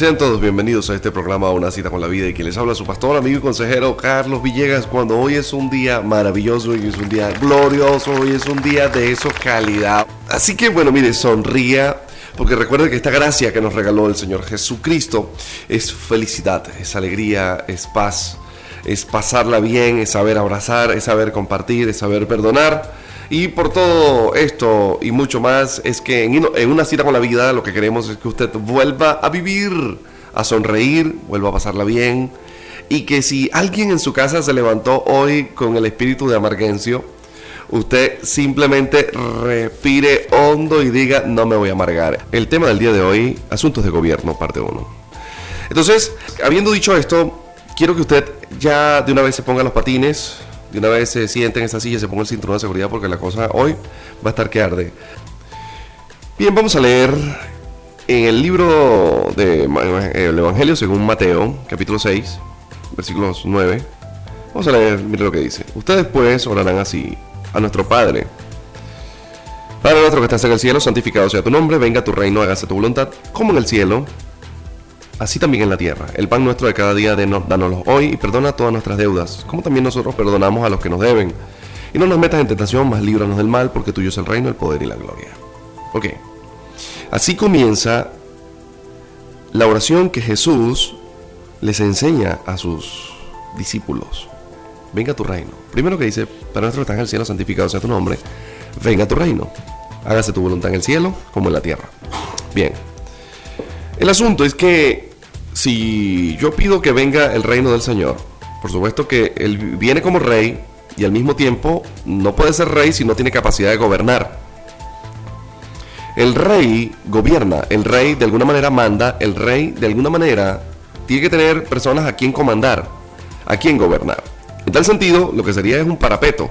Sean todos bienvenidos a este programa Una cita con la vida y quien les habla su pastor, amigo y consejero Carlos Villegas cuando hoy es un día maravilloso, hoy es un día glorioso, hoy es un día de eso calidad. Así que bueno, mire, sonría porque recuerde que esta gracia que nos regaló el Señor Jesucristo es felicidad, es alegría, es paz, es pasarla bien, es saber abrazar, es saber compartir, es saber perdonar. Y por todo esto y mucho más, es que en, una cita con la vida lo que queremos es que usted vuelva a vivir, a sonreír, vuelva a pasarla bien. Y que si alguien en su casa se levantó hoy con el espíritu de amarguencio, usted simplemente respire hondo y diga, no me voy a amargar. El tema del día de hoy, asuntos de gobierno, parte 1. Entonces, habiendo dicho esto, quiero que usted ya de una vez se ponga los patines, de una vez se siente en esa silla, se ponga el cinturón de seguridad porque la cosa hoy va a estar que arde. Bien, vamos a leer en el libro del Evangelio según Mateo, capítulo 6, versículos 9. Vamos a leer, mire lo que dice. Ustedes pues orarán así a nuestro Padre. Padre nuestro que estás en el cielo, santificado sea tu nombre, venga tu reino, hágase tu voluntad, como en el cielo, así también en la tierra. El pan nuestro de cada día, danoslo hoy y perdona todas nuestras deudas, como también nosotros perdonamos a los que nos deben. Y no nos metas en tentación, mas líbranos del mal, porque tuyo es el reino, el poder y la gloria. Ok. Así comienza la oración que Jesús les enseña a sus discípulos. Venga tu reino. Primero que dice, para nuestro que estás en el cielo, santificado sea tu nombre. Venga tu reino. Hágase tu voluntad en el cielo como en la tierra. Bien. El asunto es que si yo pido que venga el reino del Señor, por supuesto que Él viene como rey y al mismo tiempo no puede ser rey si no tiene capacidad de gobernar. El rey gobierna, el rey de alguna manera manda, el rey de alguna manera tiene que tener personas a quien comandar, a quien gobernar. En tal sentido, lo que sería es un parapeto.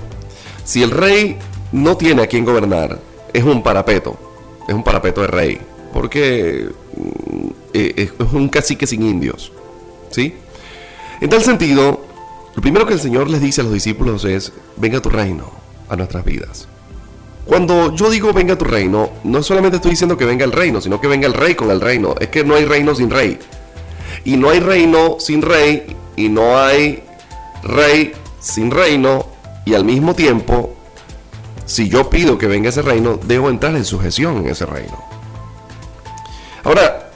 Si el rey no tiene a quien gobernar, es un parapeto, es un parapeto de rey, porque eh, es un cacique sin indios. ¿Sí? En tal sentido, lo primero que el Señor les dice a los discípulos es, venga tu reino a nuestras vidas. Cuando yo digo venga tu reino, no solamente estoy diciendo que venga el reino, sino que venga el rey con el reino. Es que no hay reino sin rey. Y no hay reino sin rey, y no hay rey sin reino, y al mismo tiempo, si yo pido que venga ese reino, debo entrar en sujeción en ese reino. Ahora,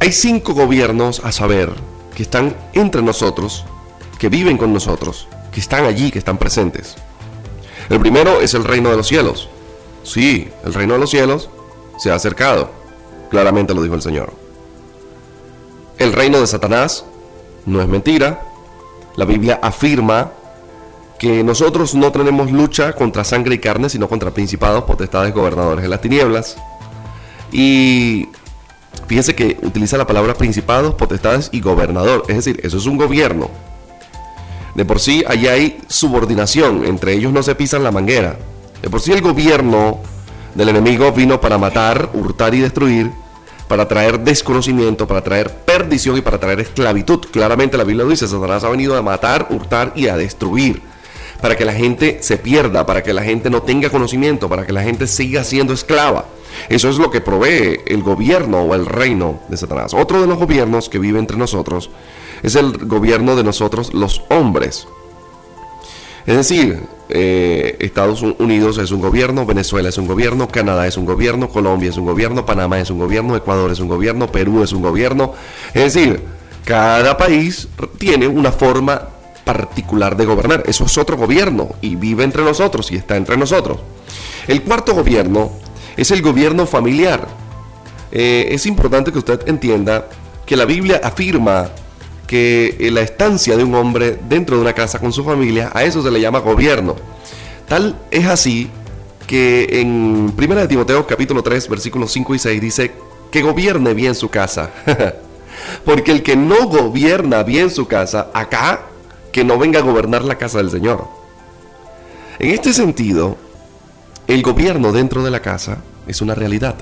hay cinco gobiernos a saber que están entre nosotros, que viven con nosotros, que están allí, que están presentes. El primero es el reino de los cielos. Sí, el reino de los cielos se ha acercado. Claramente lo dijo el Señor. El reino de Satanás no es mentira. La Biblia afirma que nosotros no tenemos lucha contra sangre y carne, sino contra principados, potestades, gobernadores de las tinieblas. Y Fíjense que utiliza la palabra principados, potestades y gobernador. Es decir, eso es un gobierno. De por sí, allá hay subordinación. Entre ellos no se pisan la manguera. De por sí, el gobierno del enemigo vino para matar, hurtar y destruir, para traer desconocimiento, para traer perdición y para traer esclavitud. Claramente la Biblia dice, Satanás ha venido a matar, hurtar y a destruir. Para que la gente se pierda, para que la gente no tenga conocimiento, para que la gente siga siendo esclava. Eso es lo que provee el gobierno o el reino de Satanás. Otro de los gobiernos que vive entre nosotros es el gobierno de nosotros los hombres. Es decir, eh, Estados Unidos es un gobierno, Venezuela es un gobierno, Canadá es un gobierno, Colombia es un gobierno, Panamá es un gobierno, Ecuador es un gobierno, Perú es un gobierno. Es decir, cada país tiene una forma particular de gobernar. Eso es otro gobierno y vive entre nosotros y está entre nosotros. El cuarto gobierno es el gobierno familiar. Eh, es importante que usted entienda que la Biblia afirma que eh, la estancia de un hombre dentro de una casa con su familia, a eso se le llama gobierno. Tal es así que en 1 Timoteo capítulo 3 versículos 5 y 6 dice que gobierne bien su casa. Porque el que no gobierna bien su casa, acá, que no venga a gobernar la casa del Señor. En este sentido, el gobierno dentro de la casa es una realidad.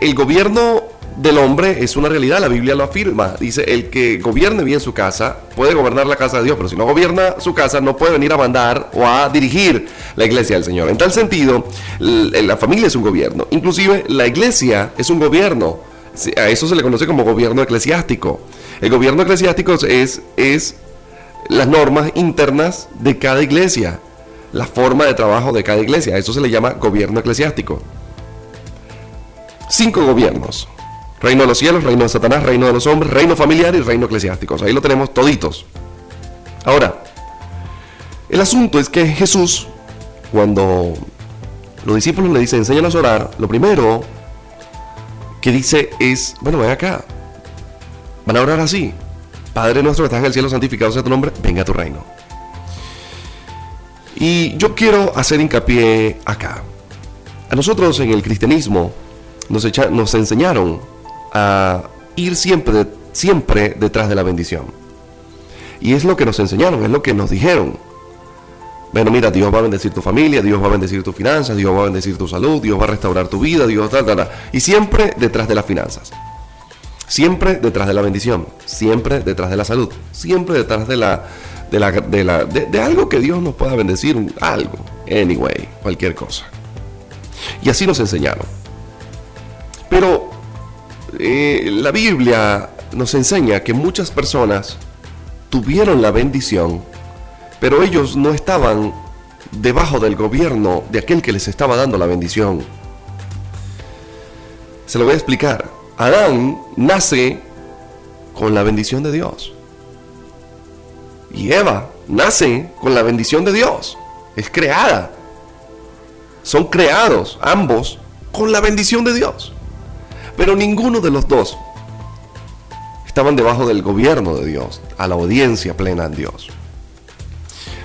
El gobierno del hombre es una realidad, la Biblia lo afirma. Dice, el que gobierne bien su casa puede gobernar la casa de Dios, pero si no gobierna su casa no puede venir a mandar o a dirigir la iglesia del Señor. En tal sentido, la familia es un gobierno. Inclusive la iglesia es un gobierno. A eso se le conoce como gobierno eclesiástico. El gobierno eclesiástico es, es las normas internas de cada iglesia, la forma de trabajo de cada iglesia. eso se le llama gobierno eclesiástico. Cinco gobiernos. Reino de los cielos, reino de Satanás, reino de los hombres, reino familiar y reino eclesiástico. Ahí lo tenemos toditos. Ahora, el asunto es que Jesús, cuando los discípulos le dicen, enséñanos a orar, lo primero que dice es, bueno, ven acá. Van a orar así. Padre nuestro que estás en el cielo, santificado sea tu nombre, venga a tu reino. Y yo quiero hacer hincapié acá. A nosotros en el cristianismo nos, nos enseñaron a ir siempre, siempre detrás de la bendición. Y es lo que nos enseñaron, es lo que nos dijeron. Bueno, mira, Dios va a bendecir tu familia, Dios va a bendecir tus finanzas, Dios va a bendecir tu salud, Dios va a restaurar tu vida, Dios tal, tal, tal. Y siempre detrás de las finanzas. Siempre detrás de la bendición, siempre detrás de la salud, siempre detrás de la de la de, la, de algo que Dios nos pueda bendecir, algo, anyway, cualquier cosa. Y así nos enseñaron. Pero eh, la Biblia nos enseña que muchas personas tuvieron la bendición, pero ellos no estaban debajo del gobierno de aquel que les estaba dando la bendición. Se lo voy a explicar. Adán nace con la bendición de Dios. Y Eva nace con la bendición de Dios. Es creada. Son creados ambos con la bendición de Dios. Pero ninguno de los dos estaban debajo del gobierno de Dios, a la audiencia plena en Dios.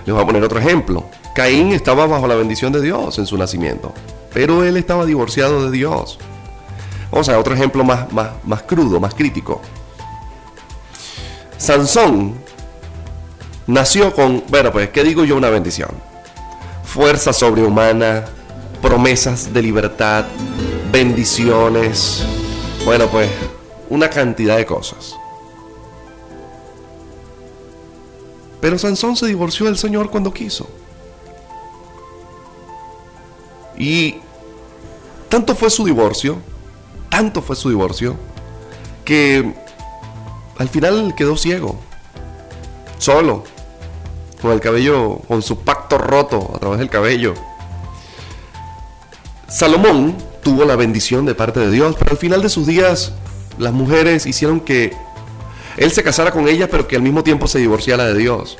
Les voy a poner otro ejemplo. Caín estaba bajo la bendición de Dios en su nacimiento, pero él estaba divorciado de Dios. Vamos a otro ejemplo más, más, más crudo, más crítico. Sansón nació con, bueno, pues, ¿qué digo yo? Una bendición. Fuerza sobrehumana, promesas de libertad, bendiciones, bueno, pues una cantidad de cosas. Pero Sansón se divorció del Señor cuando quiso. Y tanto fue su divorcio, tanto fue su divorcio, que al final quedó ciego, solo, con el cabello, con su pacto roto a través del cabello. Salomón tuvo la bendición de parte de Dios, pero al final de sus días las mujeres hicieron que él se casara con ellas, pero que al mismo tiempo se divorciara de Dios.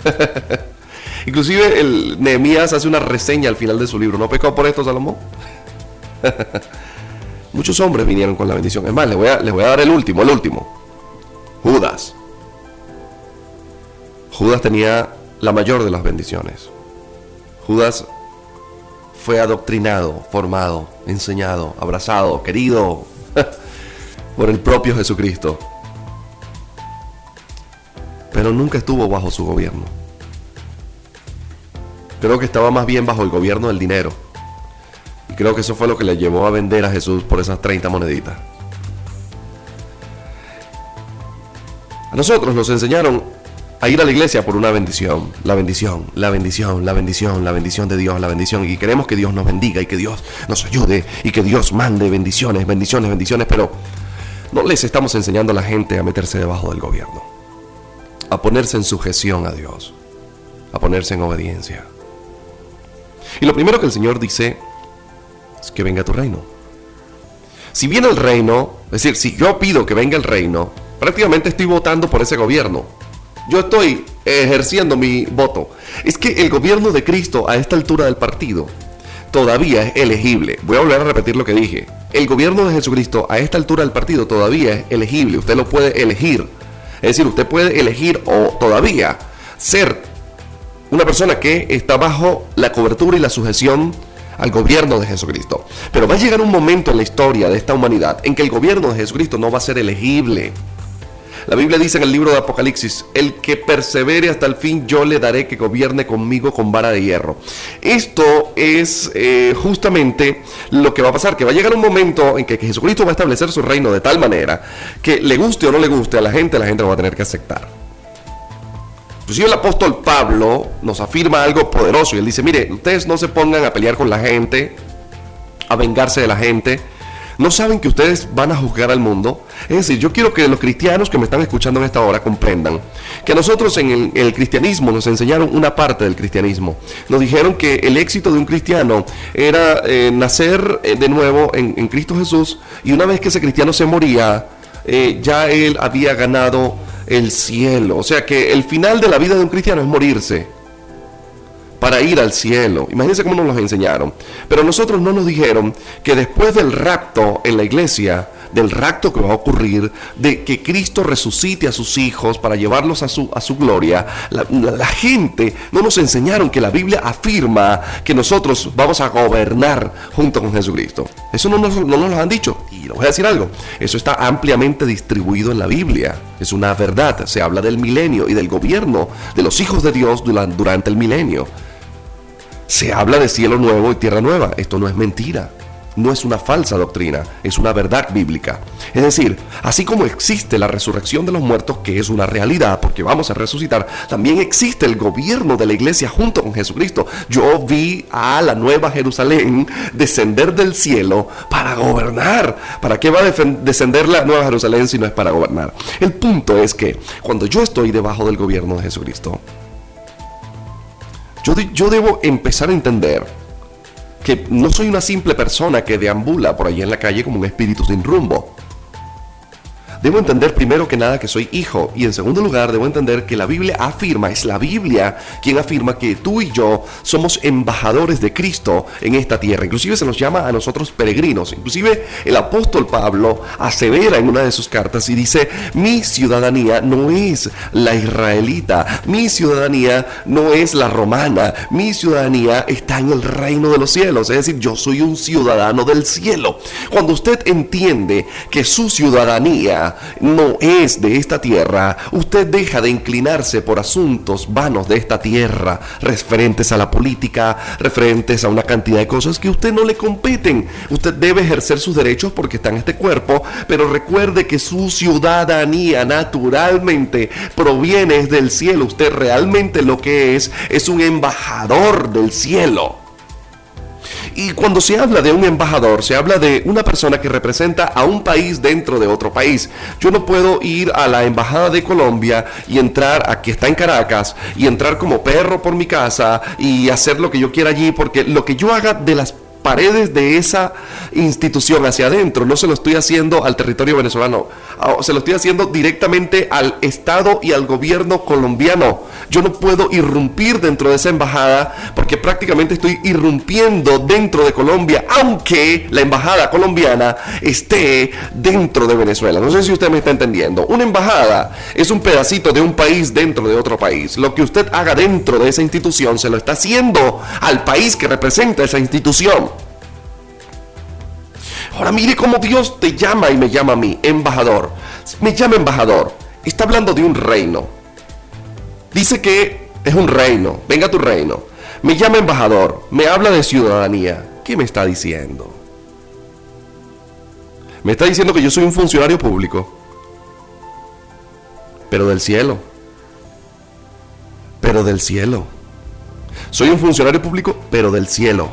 Inclusive el Nehemías hace una reseña al final de su libro. ¿No pecó por esto Salomón? Muchos hombres vinieron con la bendición. Es más, les voy, a, les voy a dar el último, el último. Judas. Judas tenía la mayor de las bendiciones. Judas fue adoctrinado, formado, enseñado, abrazado, querido por el propio Jesucristo. Pero nunca estuvo bajo su gobierno. Creo que estaba más bien bajo el gobierno del dinero. Y creo que eso fue lo que le llevó a vender a Jesús por esas 30 moneditas. A nosotros nos enseñaron a ir a la iglesia por una bendición, la bendición, la bendición, la bendición, la bendición de Dios, la bendición. Y queremos que Dios nos bendiga y que Dios nos ayude y que Dios mande bendiciones, bendiciones, bendiciones, pero no les estamos enseñando a la gente a meterse debajo del gobierno, a ponerse en sujeción a Dios, a ponerse en obediencia. Y lo primero que el Señor dice es que venga tu reino. Si viene el reino, es decir, si yo pido que venga el reino, prácticamente estoy votando por ese gobierno yo estoy ejerciendo mi voto. Es que el gobierno de Cristo a esta altura del partido todavía es elegible. Voy a volver a repetir lo que dije. El gobierno de Jesucristo a esta altura del partido todavía es elegible. Usted lo puede elegir. Es decir, usted puede elegir o todavía ser una persona que está bajo la cobertura y la sujeción al gobierno de Jesucristo. Pero va a llegar un momento en la historia de esta humanidad en que el gobierno de Jesucristo no va a ser elegible La Biblia dice en el libro de Apocalipsis, el que persevere hasta el fin, yo le daré que gobierne conmigo con vara de hierro. Esto es eh, justamente lo que va a pasar, que va a llegar un momento en que Jesucristo va a establecer su reino de tal manera que le guste o no le guste a la gente, la gente lo va a tener que aceptar. Inclusive el apóstol Pablo nos afirma algo poderoso y él dice, mire, ustedes no se pongan a pelear con la gente, a vengarse de la gente, ¿No saben que ustedes van a juzgar al mundo? Es decir, yo quiero que los cristianos que me están escuchando en esta hora comprendan que nosotros en el, cristianismo nos enseñaron una parte del cristianismo. Nos dijeron que el éxito de un cristiano era eh, nacer eh, de nuevo en, Cristo Jesús y una vez que ese cristiano se moría, eh, ya él había ganado el cielo. O sea que el final de la vida de un cristiano es morirse para ir al cielo. Imagínense cómo nos los enseñaron. Pero nosotros no nos dijeron que después del rapto en la iglesia, del rapto que va a ocurrir, de que Cristo resucite a sus hijos para llevarlos a su, a su gloria, la, gente no nos enseñaron que la Biblia afirma que nosotros vamos a gobernar junto con Jesucristo. Eso no nos, no nos lo han dicho. Y les voy a decir algo, eso está ampliamente distribuido en la Biblia. Es una verdad. Se habla del milenio y del gobierno de los hijos de Dios durante el milenio. Se habla de cielo nuevo y tierra nueva. Esto no es mentira. No es una falsa doctrina, es una verdad bíblica. Es decir, así como existe la resurrección de los muertos, que es una realidad, porque vamos a resucitar, también existe el gobierno de la iglesia junto con Jesucristo. Yo vi a la nueva Jerusalén descender del cielo para gobernar. ¿Para qué va a descender la nueva Jerusalén si no es para gobernar? El punto es que cuando yo estoy debajo del gobierno de Jesucristo, yo, debo empezar a entender que no soy una simple persona que deambula por allí en la calle como un espíritu sin rumbo. Debo entender primero que nada que soy hijo y en segundo lugar debo entender que la Biblia afirma, es la Biblia quien afirma que tú y yo somos embajadores de Cristo en esta tierra. Inclusive se nos llama a nosotros peregrinos. Inclusive el apóstol Pablo asevera en una de sus cartas y dice, mi ciudadanía no es la israelita, mi ciudadanía no es la romana, mi ciudadanía está en el reino de los cielos. Es decir, yo soy un ciudadano del cielo. Cuando usted entiende que su ciudadanía no es de esta tierra, usted deja de inclinarse por asuntos vanos de esta tierra, referentes a la política, referentes a una cantidad de cosas que a usted no le competen. Usted debe ejercer sus derechos porque está en este cuerpo, pero recuerde que su ciudadanía naturalmente proviene del cielo. Usted realmente lo que es es un embajador del cielo. Y cuando se habla de un embajador, se habla de una persona que representa a un país dentro de otro país. Yo no puedo ir a la embajada de Colombia y entrar, aquí está en Caracas, y entrar como perro por mi casa y hacer lo que yo quiera allí, porque lo que yo haga de las paredes de esa institución hacia adentro. No se lo estoy haciendo al territorio venezolano, ah, se lo estoy haciendo directamente al Estado y al gobierno colombiano. Yo no puedo irrumpir dentro de esa embajada porque prácticamente estoy irrumpiendo dentro de Colombia, aunque la embajada colombiana esté dentro de Venezuela. No sé si usted me está entendiendo. Una embajada es un pedacito de un país dentro de otro país. Lo que usted haga dentro de esa institución se lo está haciendo al país que representa esa institución. Ahora mire cómo Dios te llama y me llama a mí, embajador. Me llama embajador. Está hablando de un reino. Dice que es un reino. Venga tu reino. Me llama embajador. Me habla de ciudadanía. ¿Qué me está diciendo? Me está diciendo que yo soy un funcionario público. Pero del cielo. Pero del cielo. Soy un funcionario público, pero del cielo.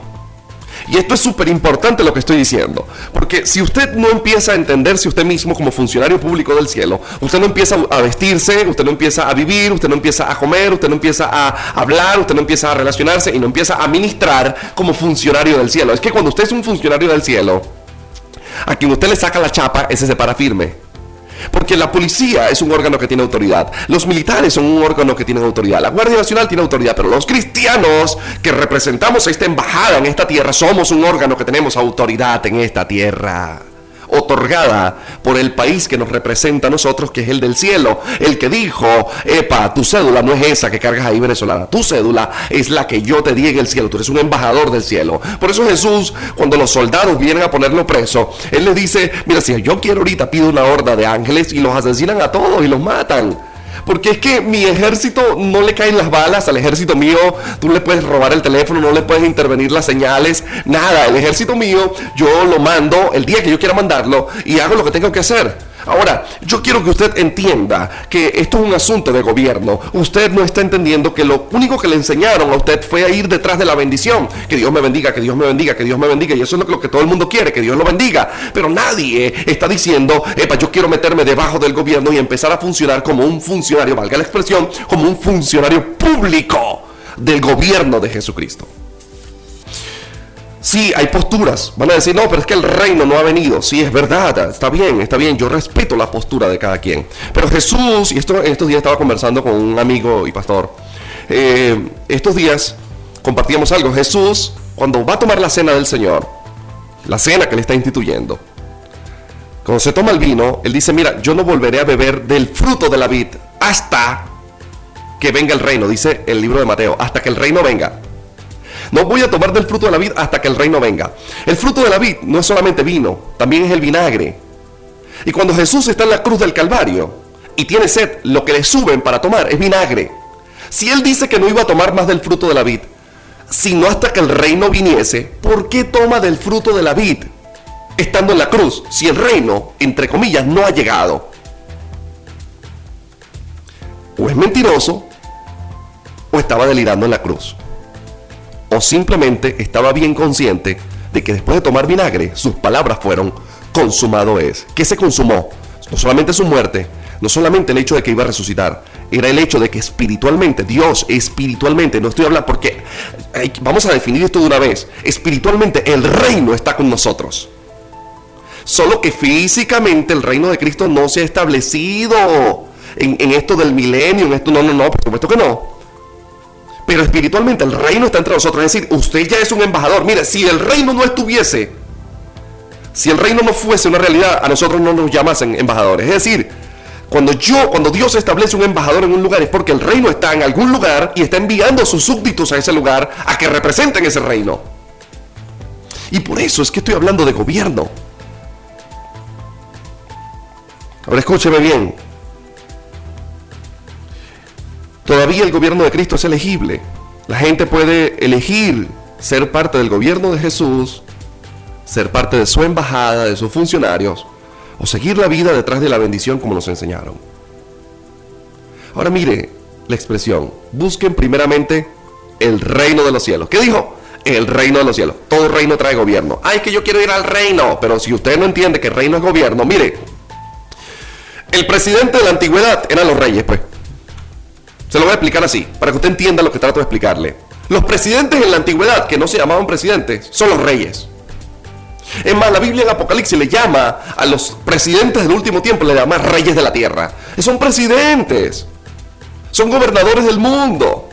Y esto es súper importante lo que estoy diciendo, porque si usted no empieza a entenderse usted mismo como funcionario público del cielo, usted no empieza a vestirse, usted no empieza a vivir, usted no empieza a comer, usted no empieza a hablar, usted no empieza a relacionarse y no empieza a ministrar como funcionario del cielo. Es que cuando usted es un funcionario del cielo, a quien usted le saca la chapa, ese se para firme. Porque la policía es un órgano que tiene autoridad, los militares son un órgano que tiene autoridad, la Guardia Nacional tiene autoridad, pero los cristianos que representamos esta embajada en esta tierra somos un órgano que tenemos autoridad en esta tierra. Otorgada por el país que nos representa a nosotros, que es el del cielo. El que dijo, epa, tu cédula no es esa que cargas ahí venezolana, tu cédula es la que yo te di en el cielo, tú eres un embajador del cielo. Por eso Jesús, cuando los soldados vienen a ponerlo preso, Él les dice, mira, si yo quiero ahorita, pido una horda de ángeles y los asesinan a todos y los matan. Porque es que mi ejército no le caen las balas al ejército mío. Tú le puedes robar el teléfono, no le puedes intervenir las señales, nada. El ejército mío, yo lo mando el día que yo quiera mandarlo y hago lo que tengo que hacer. Ahora, yo quiero que usted entienda que esto es un asunto de gobierno. Usted no está entendiendo que lo único que le enseñaron a usted fue a ir detrás de la bendición. Que Dios me bendiga, que Dios me bendiga, que Dios me bendiga. Y eso es lo que todo el mundo quiere, que Dios lo bendiga. Pero nadie está diciendo, epa, yo quiero meterme debajo del gobierno y empezar a funcionar como un funcionario, valga la expresión, como un funcionario público del gobierno de Jesucristo. Sí, hay posturas. Van a decir, no, pero es que el reino no ha venido. Sí, es verdad, está bien, está bien. Yo respeto la postura de cada quien. Pero Jesús, y esto, estos días estaba conversando con un amigo y pastor, eh, estos días compartíamos algo. Jesús, cuando va a tomar la cena del Señor, la cena que le está instituyendo, cuando se toma el vino, él dice, mira, yo no volveré a beber del fruto de la vid hasta que venga el reino, dice el libro de Mateo, hasta que el reino venga. No voy a tomar del fruto de la vid hasta que el reino venga. El fruto de la vid no es solamente vino, también es el vinagre. Y cuando Jesús está en la cruz del Calvario y tiene sed, lo que le suben para tomar es vinagre. Si él dice que no iba a tomar más del fruto de la vid, sino hasta que el reino viniese, ¿por qué toma del fruto de la vid estando en la cruz si el reino, entre comillas, no ha llegado? O es mentiroso o estaba delirando en la cruz o simplemente estaba bien consciente de que después de tomar vinagre, sus palabras fueron, consumado es. ¿Qué se consumó? No solamente su muerte, no solamente el hecho de que iba a resucitar, era el hecho de que espiritualmente, Dios espiritualmente, no estoy hablando porque vamos a definir esto de una vez, espiritualmente el reino está con nosotros. Solo que físicamente el reino de Cristo no se ha establecido en, esto del milenio, en esto no, no, no, por supuesto que no. Pero espiritualmente el reino está entre nosotros. Es decir, usted ya es un embajador. Mire, si el reino no estuviese, si el reino no fuese una realidad, a nosotros no nos llamasen embajadores. Es decir, cuando yo, cuando Dios establece un embajador en un lugar es porque el reino está en algún lugar y está enviando a sus súbditos a ese lugar a que representen ese reino. Y por eso es que estoy hablando de gobierno. Ahora escúcheme bien. Todavía el gobierno de Cristo es elegible. La gente puede elegir ser parte del gobierno de Jesús, ser parte de su embajada, de sus funcionarios, o seguir la vida detrás de la bendición como nos enseñaron. Ahora mire la expresión, busquen primeramente el reino de los cielos. ¿Qué dijo? El reino de los cielos. Todo reino trae gobierno. Ay, que yo quiero ir al reino. Pero si usted no entiende que reino es gobierno, mire, el presidente de la antigüedad eran los reyes, pues. Se lo voy a explicar así, para que usted entienda lo que trato de explicarle. Los presidentes en la antigüedad, que no se llamaban presidentes, son los reyes. Es más, la Biblia en Apocalipsis le llama a los presidentes del último tiempo, le llama reyes de la tierra. Son presidentes. Son gobernadores del mundo.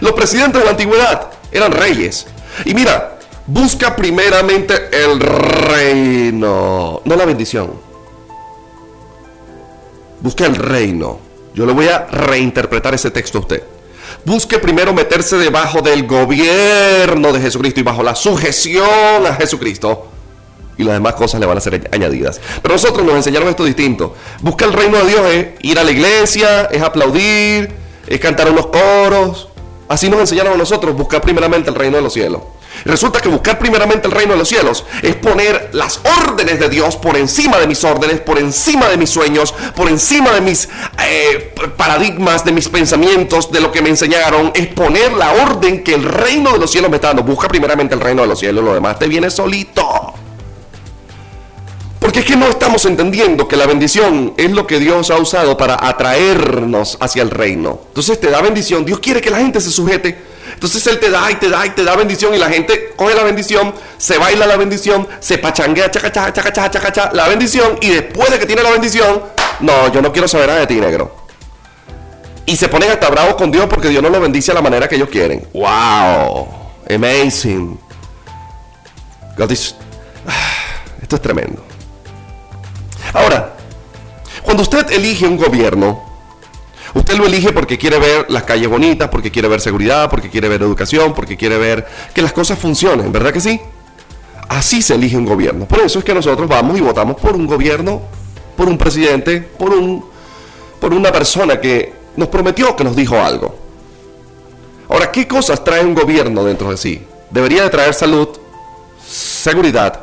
Los presidentes de la antigüedad eran reyes. Y mira, busca primeramente el reino, no la bendición. Busca el reino. Yo le voy a reinterpretar ese texto a usted. Busque primero meterse debajo del gobierno de Jesucristo y bajo la sujeción a Jesucristo. Y las demás cosas le van a ser añadidas. Pero nosotros nos enseñaron esto distinto. Busca el reino de Dios es ir a la iglesia, es aplaudir, es cantar unos coros. Así nos enseñaron a nosotros, buscar primeramente el reino de los cielos. Resulta que buscar primeramente el reino de los cielos es poner las órdenes de Dios por encima de mis órdenes, por encima de mis sueños, por encima de mis eh, paradigmas, de mis pensamientos, de lo que me enseñaron. Es poner la orden que el reino de los cielos me está dando. Busca primeramente el reino de los cielos, lo demás te viene solito. Porque es que no estamos entendiendo que la bendición es lo que Dios ha usado para atraernos hacia el reino. Entonces te da bendición. Dios quiere que la gente se sujete entonces Él te da y te da y te da bendición y la gente coge la bendición, se baila la bendición, se pachanguea, chaca, chaca, chaca, chaca, chaca, la bendición y después de que tiene la bendición, no, yo no quiero saber nada de ti, negro. Y se ponen hasta bravos con Dios porque Dios no lo bendice a la manera que ellos quieren. ¡Wow! Amazing. Esto es tremendo. Ahora, cuando usted elige un gobierno, usted lo elige porque quiere ver las calles bonitas, porque quiere ver seguridad, porque quiere ver educación, porque quiere ver que las cosas funcionen, ¿verdad que sí? Así se elige un gobierno. Por eso es que nosotros vamos y votamos por un gobierno, por un presidente, por un por una persona que nos prometió que nos dijo algo. Ahora, ¿qué cosas trae un gobierno dentro de sí? Debería de traer salud, seguridad,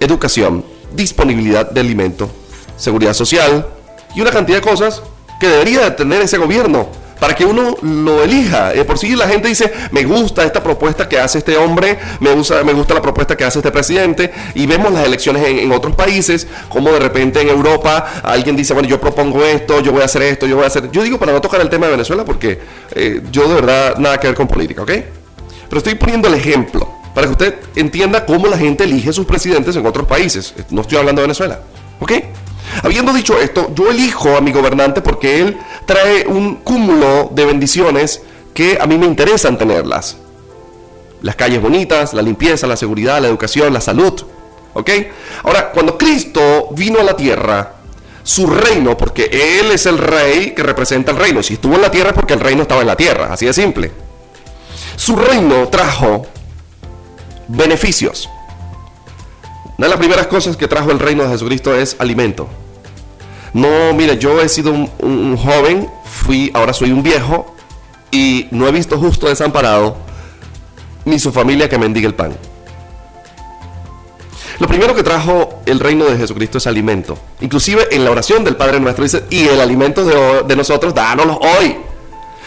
educación, disponibilidad de alimento, seguridad social y una cantidad de cosas que debería de tener ese gobierno para que uno lo elija. Eh, por si la gente dice, me gusta esta propuesta que hace este hombre, me gusta, me gusta la propuesta que hace este presidente, y vemos las elecciones en, otros países, como de repente en Europa alguien dice, bueno, yo propongo esto, yo voy a hacer esto, yo voy a hacer... Yo digo para no tocar el tema de Venezuela, porque eh, yo de verdad nada que ver con política, ¿ok? Pero estoy poniendo el ejemplo para que usted entienda cómo la gente elige sus presidentes en otros países. No estoy hablando de Venezuela. ¿Ok? Habiendo dicho esto, yo elijo a mi gobernante porque él trae un cúmulo de bendiciones que a mí me interesan tenerlas. Las calles bonitas, la limpieza, la seguridad, la educación, la salud. ¿Ok? Ahora, cuando Cristo vino a la tierra, su reino, porque Él es el rey que representa el reino. Si estuvo en la tierra es porque el reino estaba en la tierra, así de simple. Su reino trajo beneficios. Una de las primeras cosas que trajo el reino de Jesucristo es alimento. No, mire, yo he sido un, joven, fui, ahora soy un viejo y no he visto justo desamparado ni su familia que mendigue el pan. Lo primero que trajo el reino de Jesucristo es alimento. Inclusive en la oración del Padre nuestro dice, y el alimento de, de nosotros, dánoslo hoy.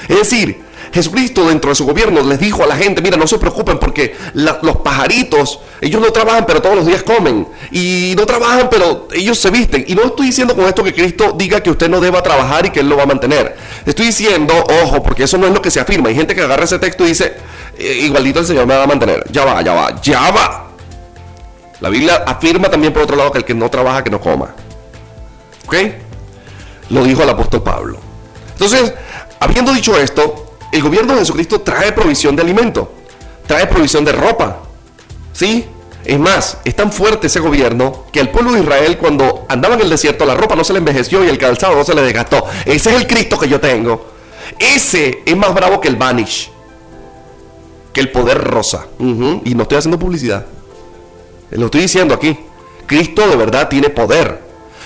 Es decir, Jesucristo dentro de su gobierno les dijo a la gente, mira, no se preocupen porque los pajaritos, ellos no trabajan pero todos los días comen. Y no trabajan pero ellos se visten. Y no estoy diciendo con esto que Cristo diga que usted no deba trabajar y que Él lo va a mantener. Estoy diciendo, ojo, porque eso no es lo que se afirma. Hay gente que agarra ese texto y dice, eh, igualito el Señor me va a mantener. Ya va, ya va, ya va. La Biblia afirma también por otro lado que el que no trabaja, que no coma. ¿Ok? Lo dijo el apóstol Pablo. Entonces, habiendo dicho esto, el gobierno de Jesucristo trae provisión de alimento, trae provisión de ropa. ¿Sí? Es más, es tan fuerte ese gobierno que al pueblo de Israel cuando andaba en el desierto la ropa no se le envejeció y el calzado no se le desgastó. Ese es el Cristo que yo tengo. Ese es más bravo que el Vanish, que el poder rosa. Y no estoy haciendo publicidad. Lo estoy diciendo aquí. Cristo de verdad tiene poder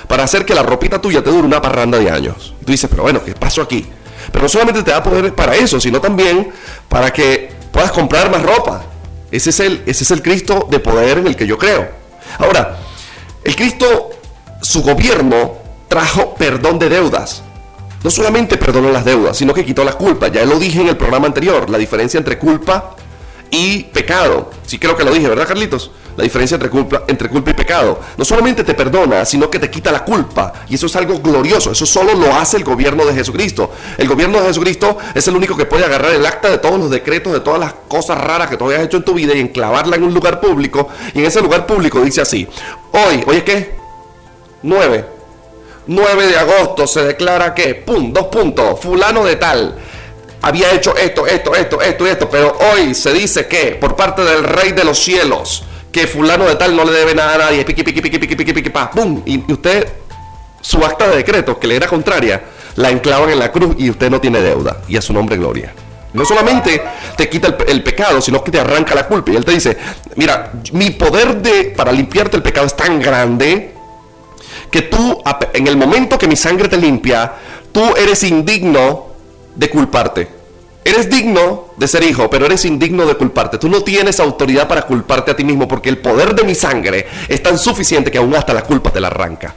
para hacer que la ropita tuya te dure una parranda de años. Tú dices, pero bueno, ¿qué pasó aquí? Pero no solamente te da poder para eso, sino también para que puedas comprar más ropa. Ese es el, ese es el Cristo de poder en el que yo creo. Ahora, el Cristo, su gobierno, trajo perdón de deudas. No solamente perdonó las deudas, sino que quitó las culpas. Ya lo dije en el programa anterior, la diferencia entre culpa y pecado. Sí creo que lo dije, ¿verdad, Carlitos? La diferencia entre culpa, entre culpa y pecado. No solamente te perdona, sino que te quita la culpa. Y eso es algo glorioso. Eso solo lo hace el gobierno de Jesucristo. El gobierno de Jesucristo es el único que puede agarrar el acta de todos los decretos, de todas las cosas raras que tú hayas hecho en tu vida y enclavarla en un lugar público. Y en ese lugar público dice así. Hoy, oye, ¿qué? 9. 9 de agosto se declara que, pum, dos puntos, fulano de tal había hecho esto, esto, esto, esto y esto, pero hoy se dice que por parte del rey de los cielos, que fulano de tal no le debe nada a nadie, piqui, piqui, piqui, piqui, piqui, piqui, pa, ¡pum! Y, usted, su acta de decreto, que le era contraria, la enclavan en la cruz y usted no tiene deuda, y a su nombre gloria. No solamente te quita el, el, pecado, sino que te arranca la culpa. Y él te dice, mira, mi poder de, para limpiarte el pecado es tan grande que tú, en el momento que mi sangre te limpia, tú eres indigno de culparte. Eres digno de ser hijo, pero eres indigno de culparte. Tú no tienes autoridad para culparte a ti mismo porque el poder de mi sangre es tan suficiente que aún hasta la culpa te la arranca.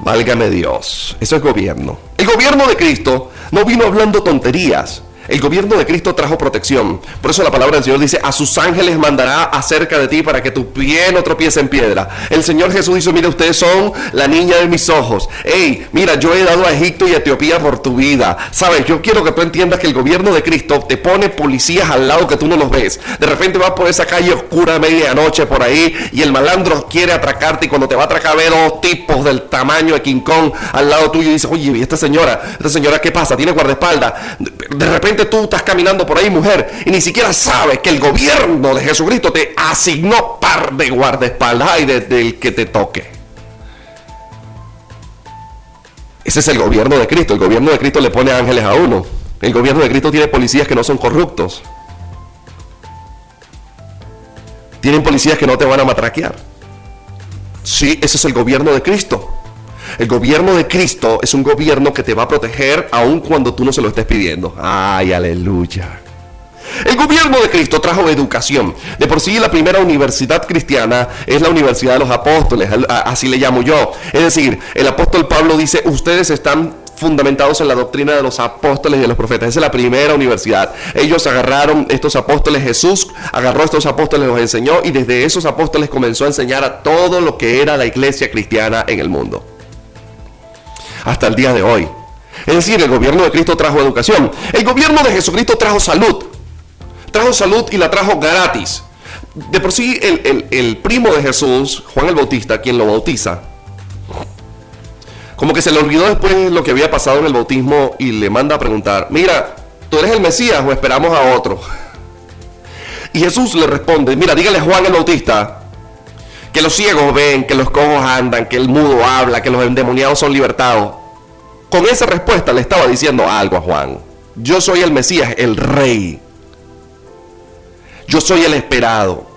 Válgame Dios. Eso es gobierno. El gobierno de Cristo no vino hablando tonterías. El gobierno de Cristo trajo protección. Por eso la palabra del Señor dice, a sus ángeles mandará acerca de ti para que tu pie no tropiece en piedra. El Señor Jesús dice, mira, ustedes son la niña de mis ojos. Hey, mira, yo he dado a Egipto y a Etiopía por tu vida. Sabes, yo quiero que tú entiendas que el gobierno de Cristo te pone policías al lado que tú no los ves. De repente vas por esa calle oscura a medianoche por ahí y el malandro quiere atracarte y cuando te va a atracar ve dos tipos del tamaño de King Kong al lado tuyo y dice, oye, ¿y esta señora? ¿Esta señora qué pasa? ¿Tiene guardaespaldas? De repente tú estás caminando por ahí, mujer, y ni siquiera sabes que el gobierno de Jesucristo te asignó par de guardaespaldas y desde el que te toque. Ese es el gobierno de Cristo. El gobierno de Cristo le pone ángeles a uno. El gobierno de Cristo tiene policías que no son corruptos. Tienen policías que no te van a matraquear. Sí, ese es el gobierno de Cristo. El gobierno de Cristo es un gobierno que te va a proteger aun cuando tú no se lo estés pidiendo. Ay, aleluya. El gobierno de Cristo trajo educación. De por sí la primera universidad cristiana es la Universidad de los Apóstoles, así le llamo yo. Es decir, el apóstol Pablo dice, ustedes están fundamentados en la doctrina de los apóstoles y de los profetas. Esa es la primera universidad. Ellos agarraron estos apóstoles, Jesús agarró estos apóstoles, los enseñó y desde esos apóstoles comenzó a enseñar a todo lo que era la iglesia cristiana en el mundo. Hasta el día de hoy. Es decir, el gobierno de Cristo trajo educación. El gobierno de Jesucristo trajo salud. Trajo salud y la trajo gratis. De por sí, el, primo de Jesús, Juan el Bautista, quien lo bautiza, como que se le olvidó después lo que había pasado en el bautismo y le manda a preguntar, mira, ¿tú eres el Mesías o esperamos a otro? Y Jesús le responde, mira, dígale Juan el Bautista que los ciegos ven, que los cojos andan, que el mudo habla, que los endemoniados son libertados. Con esa respuesta le estaba diciendo algo a Juan. Yo soy el Mesías, el rey. Yo soy el esperado.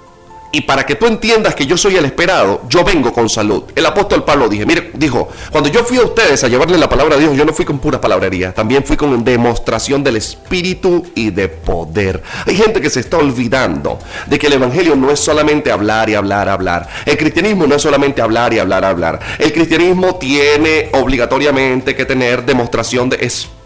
Y para que tú entiendas que yo soy el esperado, yo vengo con salud. El apóstol Pablo dije, mire, dijo, cuando yo fui a ustedes a llevarle la palabra de Dios, yo no fui con pura palabrería, también fui con demostración del espíritu y de poder. Hay gente que se está olvidando de que el evangelio no es solamente hablar y hablar, hablar. El cristianismo no es solamente hablar y hablar, hablar. El cristianismo tiene obligatoriamente que tener demostración de espíritu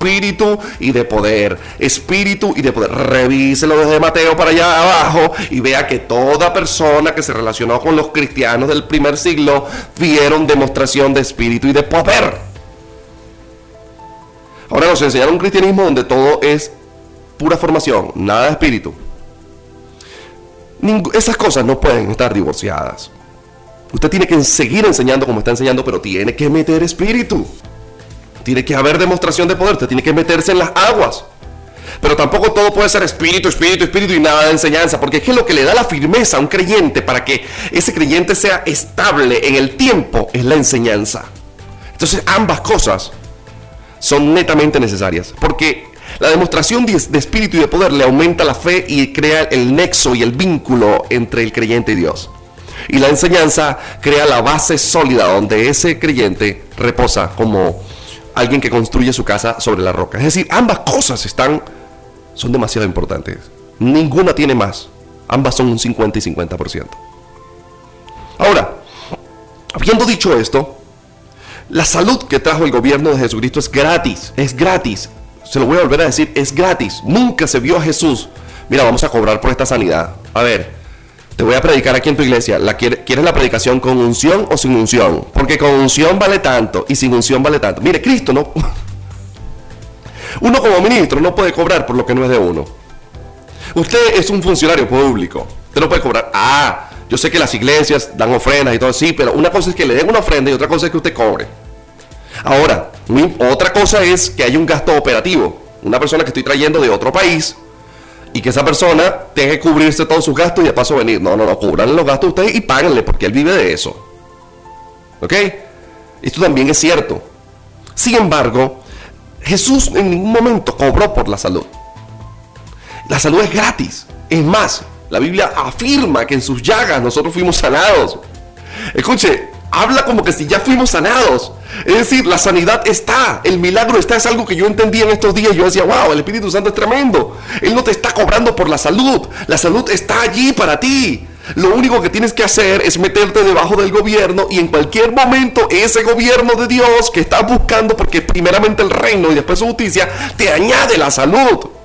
y de poder. Espíritu y de poder. Revíselo desde Mateo para allá abajo y vea que toda persona que se relacionó con los cristianos del primer siglo vieron demostración de espíritu y de poder. Ahora nos enseñaron un cristianismo donde todo es pura formación, nada de espíritu. esas cosas no pueden estar divorciadas. Usted tiene que seguir enseñando como está enseñando, pero tiene que meter espíritu. Tiene que haber demostración de poder, usted tiene que meterse en las aguas. Pero tampoco todo puede ser espíritu, espíritu, espíritu y nada de enseñanza, porque es que lo que le da la firmeza a un creyente para que ese creyente sea estable en el tiempo es la enseñanza. Entonces ambas cosas son netamente necesarias, porque la demostración de, espíritu y de poder le aumenta la fe y crea el nexo y el vínculo entre el creyente y Dios. Y la enseñanza crea la base sólida donde ese creyente reposa como alguien que construye su casa sobre la roca. Es decir, ambas cosas están son demasiado importantes. Ninguna tiene más. Ambas son un 50 y 50%. Ahora, habiendo dicho esto, la salud que trajo el gobierno de Jesucristo es gratis, es gratis. Se lo voy a volver a decir, es gratis. Nunca se vio a Jesús. Mira, vamos a cobrar por esta sanidad. A ver, te voy a predicar aquí en tu iglesia. ¿La ¿Quieres la predicación con unción o sin unción? Porque con unción vale tanto y sin unción vale tanto. Mire, Cristo no, uno como ministro no puede cobrar por lo que no es de uno. Usted es un funcionario público. Usted no puede cobrar. Ah, yo sé que las iglesias dan ofrendas y todo así, pero una cosa es que le den una ofrenda y otra cosa es que usted cobre. Ahora, otra cosa es que hay un gasto operativo. Una persona que estoy trayendo de otro país y que esa persona tenga que cubrirse todos sus gastos y de paso venir. No, no, no, cubran los gastos ustedes y páganle porque él vive de eso. ¿Ok? Esto también es cierto. Sin embargo, Jesús en ningún momento cobró por la salud. La salud es gratis. Es más, la Biblia afirma que en sus llagas nosotros fuimos sanados. Escuche, habla como que si ya fuimos sanados. Es decir, la sanidad está, el milagro está, es algo que yo entendí en estos días. Yo decía, wow, el Espíritu Santo es tremendo. Él no te está cobrando por la salud. La salud está allí para ti. Lo único que tienes que hacer es meterte debajo del gobierno y en cualquier momento ese gobierno de Dios que estás buscando, porque primeramente el reino y después su justicia, te añade la salud.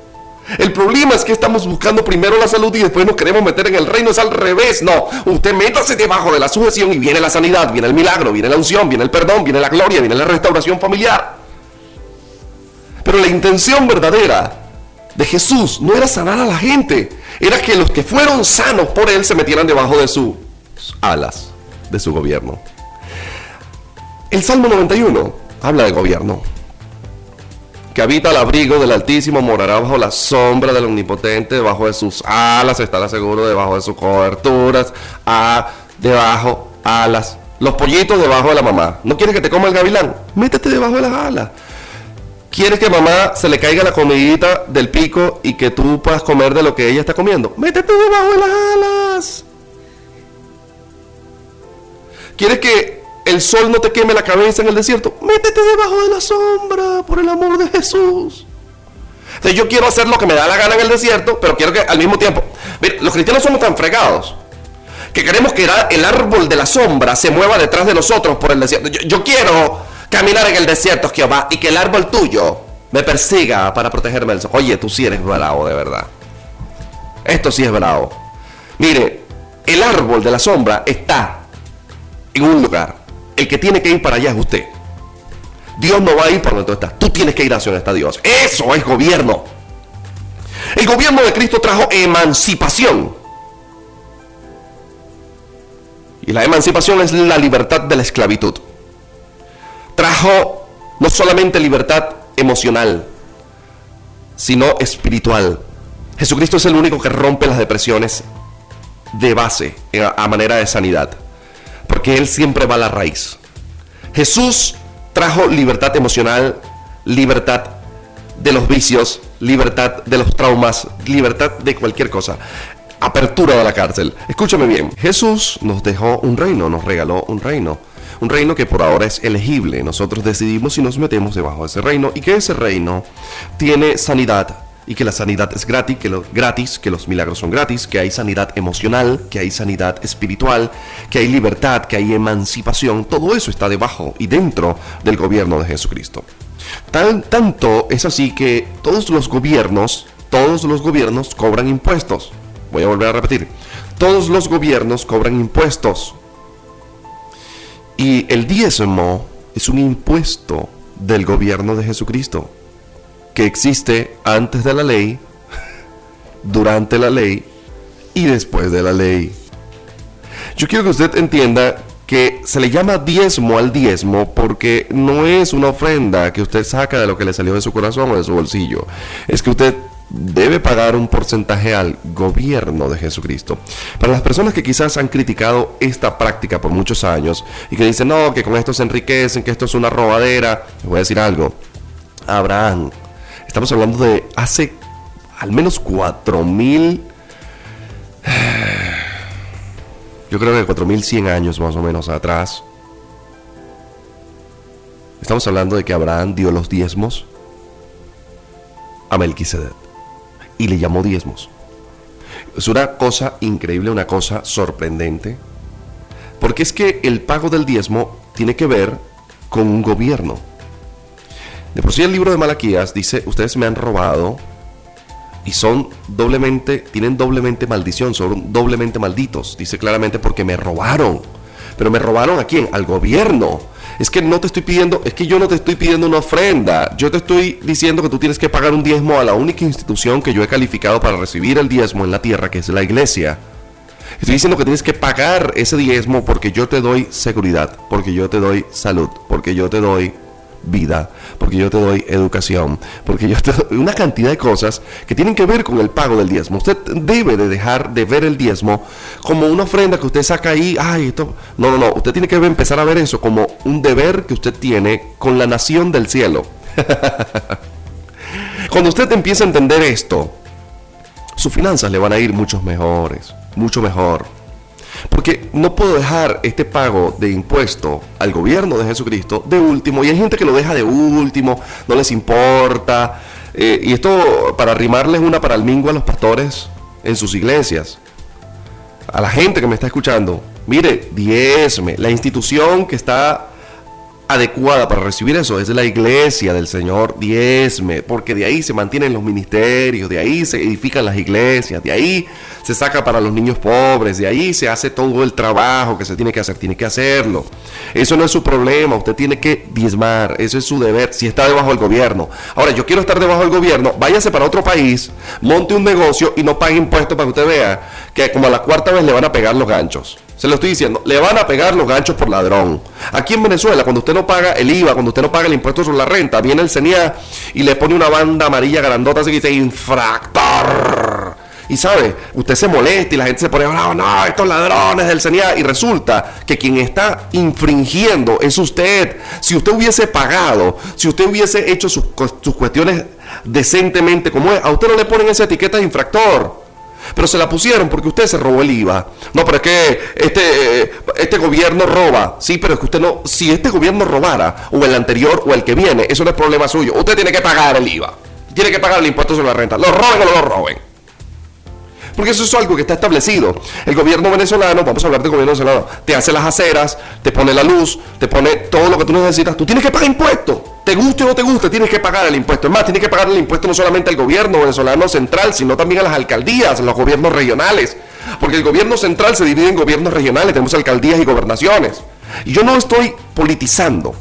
El problema es que estamos buscando primero la salud y después nos queremos meter en el reino. Es al revés. No, usted métase debajo de la sujeción y viene la sanidad, viene el milagro, viene la unción, viene el perdón, viene la gloria, viene la restauración familiar. Pero la intención verdadera de Jesús no era sanar a la gente, era que los que fueron sanos por él se metieran debajo de sus alas, de su gobierno. El Salmo 91 habla de gobierno. Que habita al abrigo del Altísimo morará bajo la sombra del Omnipotente, debajo de sus alas estará seguro, debajo de sus coberturas, a, debajo, alas. Los pollitos debajo de la mamá. ¿No quieres que te coma el gavilán? Métete debajo de las alas. ¿Quieres que mamá se le caiga la comidita del pico y que tú puedas comer de lo que ella está comiendo? Métete debajo de las alas. ¿Quieres que el sol no te queme la cabeza en el desierto? Métete debajo de la sombra, por el amor de Jesús. Entonces yo quiero hacer lo que me da la gana en el desierto, pero quiero que al mismo tiempo... Mira, los cristianos somos tan fregados que queremos que el árbol de la sombra se mueva detrás de nosotros por el desierto. Yo, quiero caminar en el desierto, Jehová, y que el árbol tuyo me persiga para protegerme del sol. Oye, tú sí eres bravo, de verdad. Esto sí es bravo. Mire, el árbol de la sombra está en un lugar. El que tiene que ir para allá es usted. Dios no va a ir por donde tú estás. Tú tienes que ir hacia donde está Dios. Eso es gobierno. El gobierno de Cristo trajo emancipación. Y la emancipación es la libertad de la esclavitud. Trajo no solamente libertad emocional, sino espiritual. Jesucristo es el único que rompe las depresiones de base a manera de sanidad porque Él siempre va a la raíz. Jesús trajo libertad emocional, libertad de los vicios, libertad de los traumas, libertad de cualquier cosa. Apertura de la cárcel. Escúchame bien, Jesús nos dejó un reino, nos regaló un reino. Un reino que por ahora es elegible. Nosotros decidimos si nos metemos debajo de ese reino y que ese reino tiene sanidad, y que la sanidad es gratis, que, lo, gratis, que los milagros son gratis, que hay sanidad emocional, que hay sanidad espiritual, que hay libertad, que hay emancipación, todo eso está debajo y dentro del gobierno de Jesucristo. Tan, tanto es así que todos los gobiernos, todos los gobiernos cobran impuestos. Voy a volver a repetir, todos los gobiernos cobran impuestos. Y el diezmo es un impuesto del gobierno de Jesucristo que existe antes de la ley, durante la ley y después de la ley. Yo quiero que usted entienda que se le llama diezmo al diezmo porque no es una ofrenda que usted saca de lo que le salió de su corazón o de su bolsillo. Es que usted debe pagar un porcentaje al gobierno de Jesucristo. Para las personas que quizás han criticado esta práctica por muchos años y que dicen, no, que con esto se enriquecen, que esto es una robadera, les voy a decir algo. Abraham Estamos hablando de hace al menos 4000. Yo creo que 4100 años más o menos atrás. Estamos hablando de que Abraham dio los diezmos a Melquisedec y le llamó diezmos. Es una cosa increíble, una cosa sorprendente, porque es que el pago del diezmo tiene que ver con un gobierno. De por sí el libro de Malaquías dice, ustedes me han robado y son doblemente, tienen doblemente maldición, son doblemente malditos. Dice claramente porque me robaron. Pero me robaron a quién? Al gobierno. Es que no te estoy pidiendo, es que yo no te estoy pidiendo una ofrenda. Yo te estoy diciendo que tú tienes que pagar un diezmo a la única institución que yo he calificado para recibir el diezmo en la tierra, que es la iglesia. Estoy diciendo que tienes que pagar ese diezmo porque yo te doy seguridad, porque yo te doy salud, porque yo te doy vida, porque yo te doy educación, porque yo te doy una cantidad de cosas que tienen que ver con el pago del diezmo. Usted debe de dejar de ver el diezmo como una ofrenda que usted saca ahí, ay, esto, no, no, no, usted tiene que empezar a ver eso como un deber que usted tiene con la nación del cielo. Cuando usted empieza a entender esto, sus finanzas le van a ir mucho mejores, mucho mejor. Porque no puedo dejar este pago de impuesto al gobierno de Jesucristo de último. Y hay gente que lo deja de último, no les importa. Eh, y esto para arrimarles una para el mingo a los pastores en sus iglesias. A la gente que me está escuchando. Mire, diezme. La institución que está adecuada para recibir eso es la iglesia del Señor, diezme, porque de ahí se mantienen los ministerios, de ahí se edifican las iglesias, de ahí se saca para los niños pobres, de ahí se hace todo el trabajo que se tiene que hacer, tiene que hacerlo. Eso no es su problema, usted tiene que diezmar, eso es su deber, si está debajo del gobierno. Ahora, yo quiero estar debajo del gobierno, váyase para otro país, monte un negocio y no pague impuestos para que usted vea que como a la cuarta vez le van a pegar los ganchos. Se lo estoy diciendo, le van a pegar los ganchos por ladrón. Aquí en Venezuela, cuando usted no paga el IVA, cuando usted no paga el impuesto sobre la renta, viene el CENIA y le pone una banda amarilla grandota así que dice infractor. Y sabe, usted se molesta y la gente se pone bravo, no, estos ladrones del CENIA. Y resulta que quien está infringiendo es usted. Si usted hubiese pagado, si usted hubiese hecho sus, sus cuestiones decentemente como es, a usted no le ponen esa etiqueta de infractor. Pero se la pusieron porque usted se robó el IVA. No, pero es que este, este gobierno roba. Sí, pero es que usted no. Si este gobierno robara, o el anterior, o el que viene, eso no es problema suyo. Usted tiene que pagar el IVA. Tiene que pagar el impuesto sobre la renta. Lo roben o no lo roben. Porque eso es algo que está establecido. El gobierno venezolano, vamos a hablar del gobierno venezolano, te hace las aceras, te pone la luz, te pone todo lo que tú necesitas. Tú tienes que pagar impuestos. Te guste o no te guste, tienes que pagar el impuesto. Es más, tienes que pagar el impuesto no solamente al gobierno venezolano central, sino también a las alcaldías, a los gobiernos regionales. Porque el gobierno central se divide en gobiernos regionales, tenemos alcaldías y gobernaciones. Y yo no estoy politizando.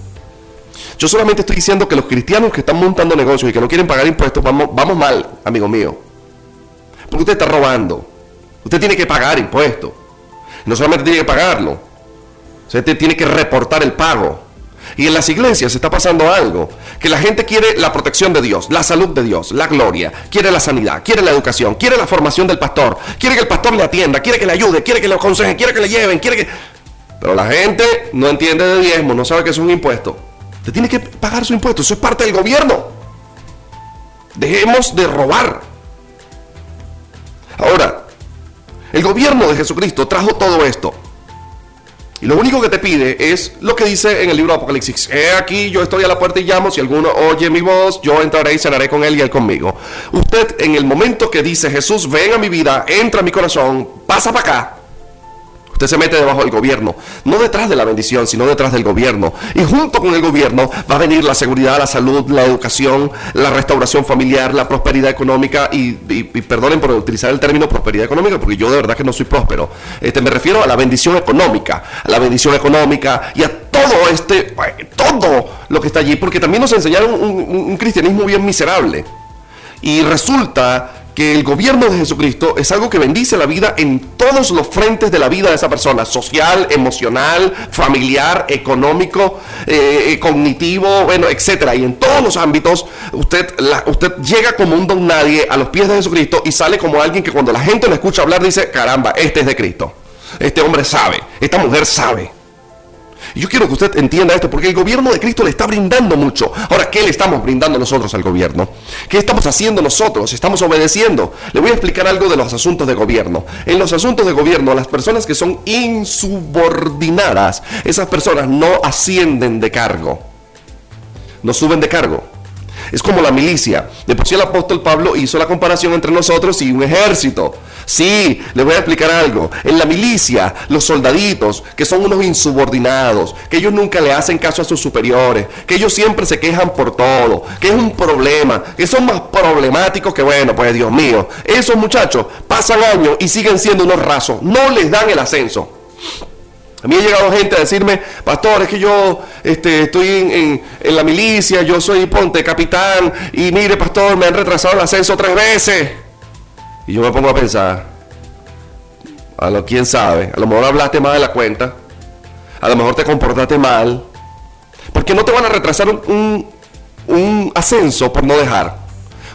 Yo solamente estoy diciendo que los cristianos que están montando negocios y que no quieren pagar impuestos, vamos, vamos mal, amigo mío. Porque usted está robando. Usted tiene que pagar impuestos. No solamente tiene que pagarlo, usted tiene que reportar el pago. Y en las iglesias está pasando algo, que la gente quiere la protección de Dios, la salud de Dios, la gloria, quiere la sanidad, quiere la educación, quiere la formación del pastor, quiere que el pastor le atienda, quiere que le ayude, quiere que le aconseje, quiere que le lleven, quiere que... Pero la gente no entiende de diezmo, no sabe que es un impuesto. Usted tiene que pagar su impuesto, eso es parte del gobierno. Dejemos de robar. Ahora, el gobierno de Jesucristo trajo todo esto. Y lo único que te pide es lo que dice en el libro de Apocalipsis. He aquí, yo estoy a la puerta y llamo. Si alguno oye mi voz, yo entraré y cenaré con él y él conmigo. Usted, en el momento que dice Jesús, ven a mi vida, entra a mi corazón, pasa para acá. Usted se mete debajo del gobierno, no detrás de la bendición, sino detrás del gobierno. Y junto con el gobierno va a venir la seguridad, la salud, la educación, la restauración familiar, la prosperidad económica. Y, perdonen por utilizar el término prosperidad económica, porque yo de verdad que no soy próspero. Este, me refiero a la bendición económica, a la bendición económica y a todo este, todo lo que está allí, porque también nos enseñaron un cristianismo bien miserable. Y resulta que el gobierno de Jesucristo es algo que bendice la vida en todos los frentes de la vida de esa persona, social, emocional, familiar, económico, eh, cognitivo, bueno, etcétera. Y en todos los ámbitos, usted, usted llega como un don nadie a los pies de Jesucristo y sale como alguien que cuando la gente lo escucha hablar dice, caramba, este es de Cristo. Este hombre sabe, esta mujer sabe. Yo quiero que usted entienda esto, porque el gobierno de Cristo le está brindando mucho. Ahora, ¿qué le estamos brindando nosotros al gobierno? ¿Qué estamos haciendo nosotros? ¿Estamos obedeciendo? Le voy a explicar algo de los asuntos de gobierno. En los asuntos de gobierno, las personas que son insubordinadas, esas personas no ascienden de cargo, no suben de cargo. Es como la milicia. De por sí el apóstol Pablo hizo la comparación entre nosotros y un ejército. Sí, le voy a explicar algo. En la milicia, los soldaditos, que son unos insubordinados, que ellos nunca le hacen caso a sus superiores, que ellos siempre se quejan por todo, que es un problema, que son más problemáticos que, bueno, pues Dios mío, esos muchachos pasan años y siguen siendo unos rasos, no les dan el ascenso. A mí ha llegado gente a decirme, pastor, es que yo este, estoy en, en, la milicia, yo soy ponte capitán, y mire, pastor, me han retrasado el ascenso tres veces. Y yo me pongo a pensar, a lo quién sabe, a lo mejor hablaste más de la cuenta, a lo mejor te comportaste mal, porque no te van a retrasar un, un ascenso por no dejar.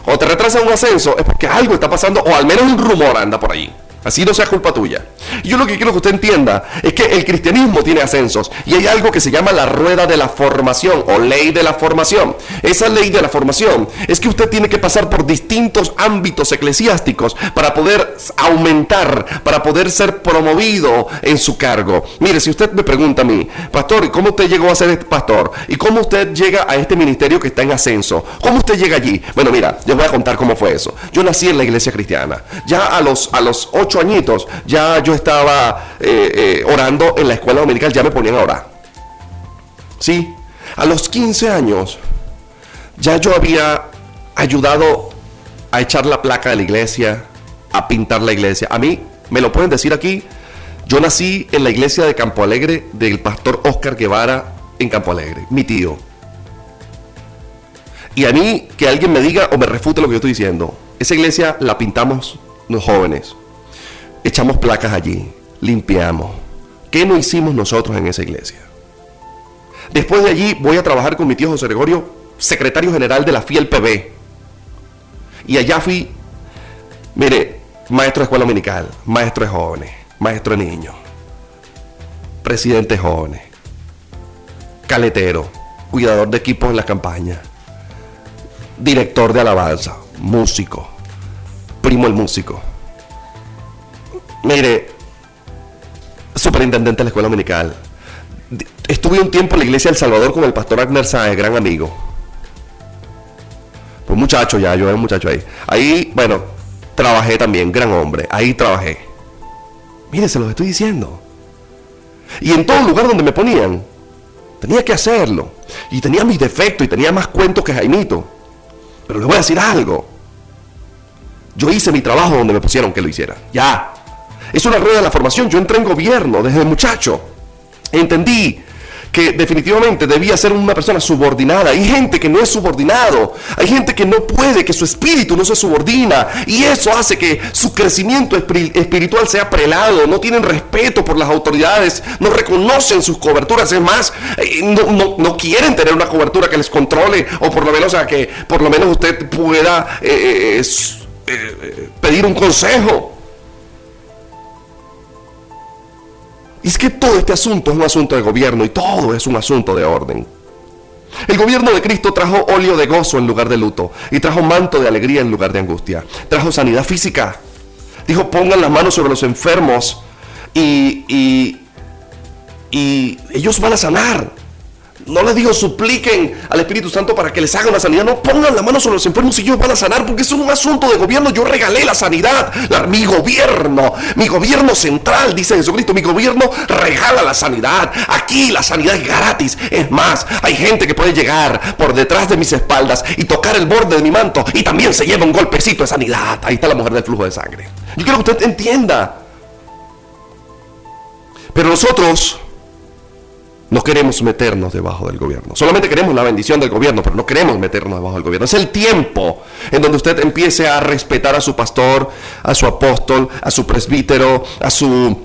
O te retrasan un ascenso es porque algo está pasando, o al menos un rumor anda por allí. Así no sea culpa tuya. Yo lo que quiero que usted entienda es que el cristianismo tiene ascensos y hay algo que se llama la rueda de la formación o ley de la formación. Esa ley de la formación es que usted tiene que pasar por distintos ámbitos eclesiásticos para poder aumentar, para poder ser promovido en su cargo. Mire, si usted me pregunta a mí, pastor, ¿y cómo usted llegó a ser este pastor? ¿Y cómo usted llega a este ministerio que está en ascenso? ¿Cómo usted llega allí? Bueno, mira, les voy a contar cómo fue eso. Yo nací en la iglesia cristiana. Ya a los, a los ocho añitos, ya yo estaba eh, eh, orando en la escuela dominical, ya me ponían a orar. Sí, a los 15 años, ya yo había ayudado a echar la placa de la iglesia, a pintar la iglesia. A mí, me lo pueden decir aquí, yo nací en la iglesia de Campo Alegre del pastor Oscar Guevara en Campo Alegre, mi tío. Y a mí que alguien me diga o me refute lo que yo estoy diciendo, esa iglesia la pintamos los jóvenes echamos placas allí, limpiamos, ¿Qué no hicimos nosotros en esa iglesia? Después de allí voy a trabajar con mi tío José Gregorio, secretario general de la FIEL PB. Y allá fui, mire, maestro de escuela dominical, maestro de jóvenes, maestro de niños, presidente de jóvenes, caletero, cuidador de equipos en la campaña, director de alabanza, músico, primo el músico. Mire, superintendente de la escuela dominical. Estuve un tiempo en la iglesia del Salvador con el pastor Agner Sáez, gran amigo. Pues muchacho ya, yo era un muchacho ahí. Ahí, bueno, trabajé también, gran hombre. Ahí trabajé. Mire, se los estoy diciendo. Y en todo lugar donde me ponían, tenía que hacerlo. Y tenía mis defectos y tenía más cuentos que Jaimito. Pero les voy a decir algo. Yo hice mi trabajo donde me pusieron que lo hiciera. Ya. Es una rueda de la formación. Yo entré en gobierno desde muchacho. Entendí que definitivamente debía ser una persona subordinada. Hay gente que no es subordinado. Hay gente que no puede, que su espíritu no se subordina. Y eso hace que su crecimiento espiritual sea prelado. No tienen respeto por las autoridades. No reconocen sus coberturas. Es más, eh, no, quieren tener una cobertura que les controle. O por lo menos, a que por lo menos usted pueda eh, eh, pedir un consejo. Y es que todo este asunto es un asunto de gobierno y todo es un asunto de orden. El gobierno de Cristo trajo óleo de gozo en lugar de luto y trajo manto de alegría en lugar de angustia. Trajo sanidad física. Dijo, pongan las manos sobre los enfermos y, y, y ellos van a sanar. No les digo supliquen al Espíritu Santo para que les haga una sanidad. No pongan la mano sobre los enfermos y ellos van a sanar porque es un asunto de gobierno. Yo regalé la sanidad. mi gobierno, mi gobierno central, dice Jesucristo, mi gobierno regala la sanidad. Aquí la sanidad es gratis. Es más, hay gente que puede llegar por detrás de mis espaldas y tocar el borde de mi manto y también se lleva un golpecito de sanidad. Ahí está la mujer del flujo de sangre. Yo quiero que usted entienda. Pero nosotros no queremos meternos debajo del gobierno. Solamente queremos la bendición del gobierno, pero no queremos meternos debajo del gobierno. Es el tiempo en donde usted empiece a respetar a su pastor, a su apóstol, a su presbítero, a su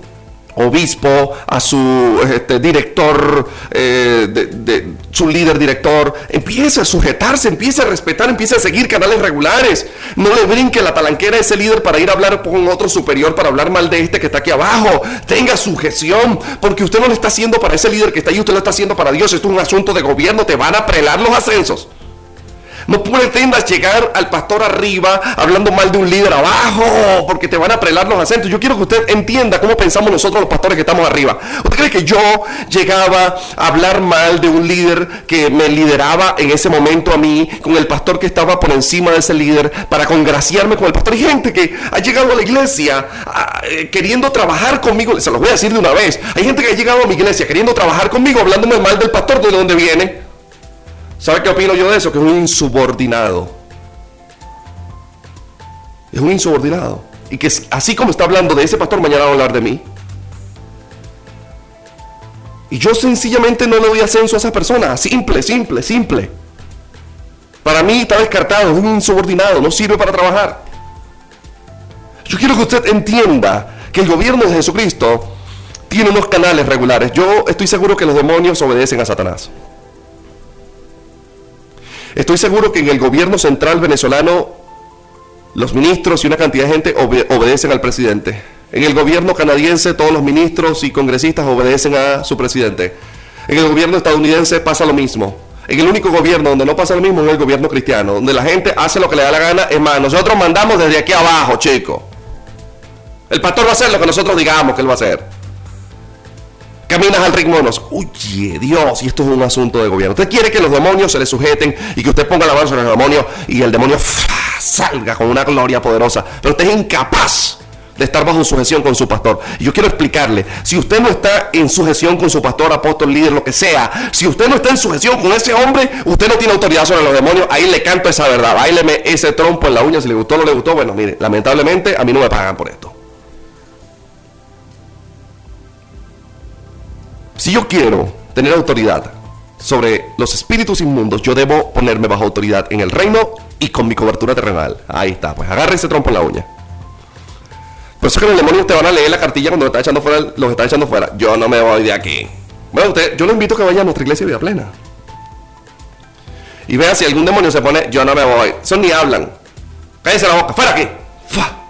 obispo, a su este, director, eh, de, su líder director, empiece a sujetarse, empiece a respetar, empiece a seguir canales regulares. No le brinque la talanquera a ese líder para ir a hablar con otro superior, para hablar mal de este que está aquí abajo. Tenga sujeción, porque usted no lo está haciendo para ese líder que está ahí, usted lo está haciendo para Dios. Esto es un asunto de gobierno, te van a prelar los ascensos. No pretendas llegar al pastor arriba hablando mal de un líder abajo, porque te van a prelar los acentos. Yo quiero que usted entienda cómo pensamos nosotros los pastores que estamos arriba. ¿Usted cree que yo llegaba a hablar mal de un líder que me lideraba en ese momento a mí, con el pastor que estaba por encima de ese líder, para congraciarme con el pastor? Hay gente que ha llegado a la iglesia eh, queriendo trabajar conmigo, se los voy a decir de una vez. Hay gente que ha llegado a mi iglesia queriendo trabajar conmigo, hablándome mal del pastor, de dónde viene. ¿Sabe qué opino yo de eso? Que es un insubordinado. Es un insubordinado. Y que así como está hablando de ese pastor, mañana va a hablar de mí. Y yo sencillamente no le doy ascenso a esa persona. Simple, simple, simple. Para mí está descartado, es un insubordinado, no sirve para trabajar. Yo quiero que usted entienda que el gobierno de Jesucristo tiene unos canales regulares. Yo estoy seguro que los demonios obedecen a Satanás. Estoy seguro que en el gobierno central venezolano los ministros y una cantidad de gente obedecen al presidente. En el gobierno canadiense todos los ministros y congresistas obedecen a su presidente. En el gobierno estadounidense pasa lo mismo. En el único gobierno donde no pasa lo mismo es el gobierno cristiano, donde la gente hace lo que le da la gana. Es más, nosotros mandamos desde aquí abajo, chico. El pastor va a hacer lo que nosotros digamos que él va a hacer. Caminas al ritmo de Oye, Dios, y esto es un asunto de gobierno. Usted quiere que los demonios se le sujeten y que usted ponga la mano sobre el demonio y el demonio salga con una gloria poderosa. Pero usted es incapaz de estar bajo sujeción con su pastor. Y yo quiero explicarle, si usted no está en sujeción con su pastor, apóstol, líder, lo que sea, si usted no está en sujeción con ese hombre, usted no tiene autoridad sobre los demonios, ahí le canto esa verdad, baileme ese trompo en la uña, si le gustó o no le gustó, bueno, mire, lamentablemente a mí no me pagan por esto. Si yo quiero tener autoridad sobre los espíritus inmundos, yo debo ponerme bajo autoridad en el reino y con mi cobertura terrenal. Ahí está, pues agarre ese trompo en la uña. Por eso es que los demonios te van a leer la cartilla cuando los está echando fuera, los está echando fuera. Yo no me voy de aquí. Bueno, usted, yo lo invito a que vaya a nuestra iglesia de vida plena. Y vea si algún demonio se pone, yo no me voy. Son ni hablan. Cállese la boca, fuera aquí. ¡Fua!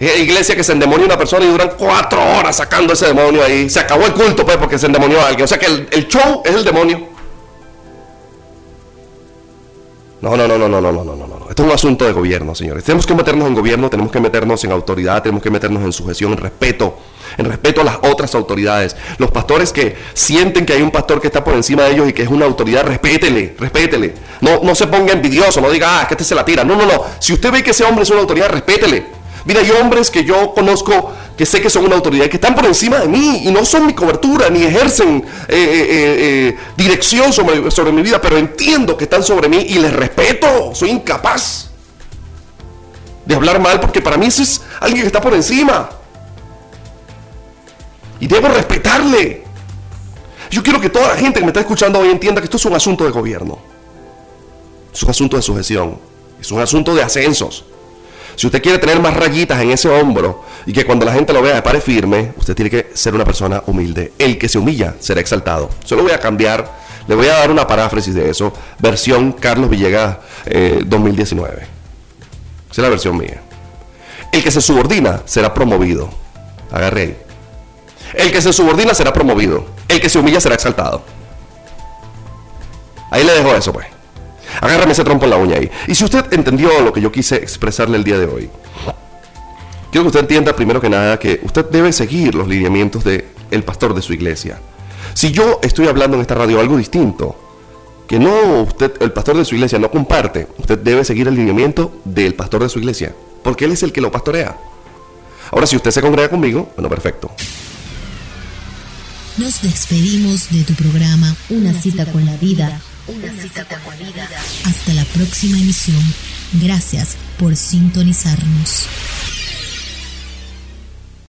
Iglesia que se endemonia una persona y duran cuatro horas sacando ese demonio ahí. Se acabó el culto, pues, porque se endemonió a alguien. O sea que el, show es el demonio. No, no, no, no, no, no, no, no, no, no. Esto es un asunto de gobierno, señores. Tenemos que meternos en gobierno, tenemos que meternos en autoridad, tenemos que meternos en sujeción, en respeto, en respeto a las otras autoridades. Los pastores que sienten que hay un pastor que está por encima de ellos y que es una autoridad, respétele, respétele. No, no se ponga envidioso, no diga, ah, es que este se la tira. No, no, no. Si usted ve que ese hombre es una autoridad, respétele. Mira, hay hombres que yo conozco que sé que son una autoridad, que están por encima de mí y no son mi cobertura, ni ejercen eh, eh, eh, dirección sobre, mi vida, pero entiendo que están sobre mí y les respeto. Soy incapaz de hablar mal porque para mí ese es alguien que está por encima. Y debo respetarle. Yo quiero que toda la gente que me está escuchando hoy entienda que esto es un asunto de gobierno. Es un asunto de sujeción. Es un asunto de ascensos. Si usted quiere tener más rayitas en ese hombro y que cuando la gente lo vea pare firme, usted tiene que ser una persona humilde. El que se humilla será exaltado. Solo voy a cambiar, le voy a dar una paráfrasis de eso, versión Carlos Villegas 2019. Eh, Esa es la versión mía. El que se subordina será promovido. Agarre ahí. El que se subordina será promovido. El que se humilla será exaltado. Ahí le dejo eso, pues. Agárrame ese trompo en la uña ahí. Y si usted entendió lo que yo quise expresarle el día de hoy, quiero que usted entienda primero que nada que usted debe seguir los lineamientos del el pastor de su iglesia. Si yo estoy hablando en esta radio algo distinto, que no usted, el pastor de su iglesia no comparte, usted debe seguir el lineamiento del pastor de su iglesia, porque él es el que lo pastorea. Ahora, si usted se congrega conmigo, bueno, perfecto. Nos despedimos de tu programa Una, cita, con la vida una cita con la vida. Hasta la próxima emisión. Gracias por sintonizarnos.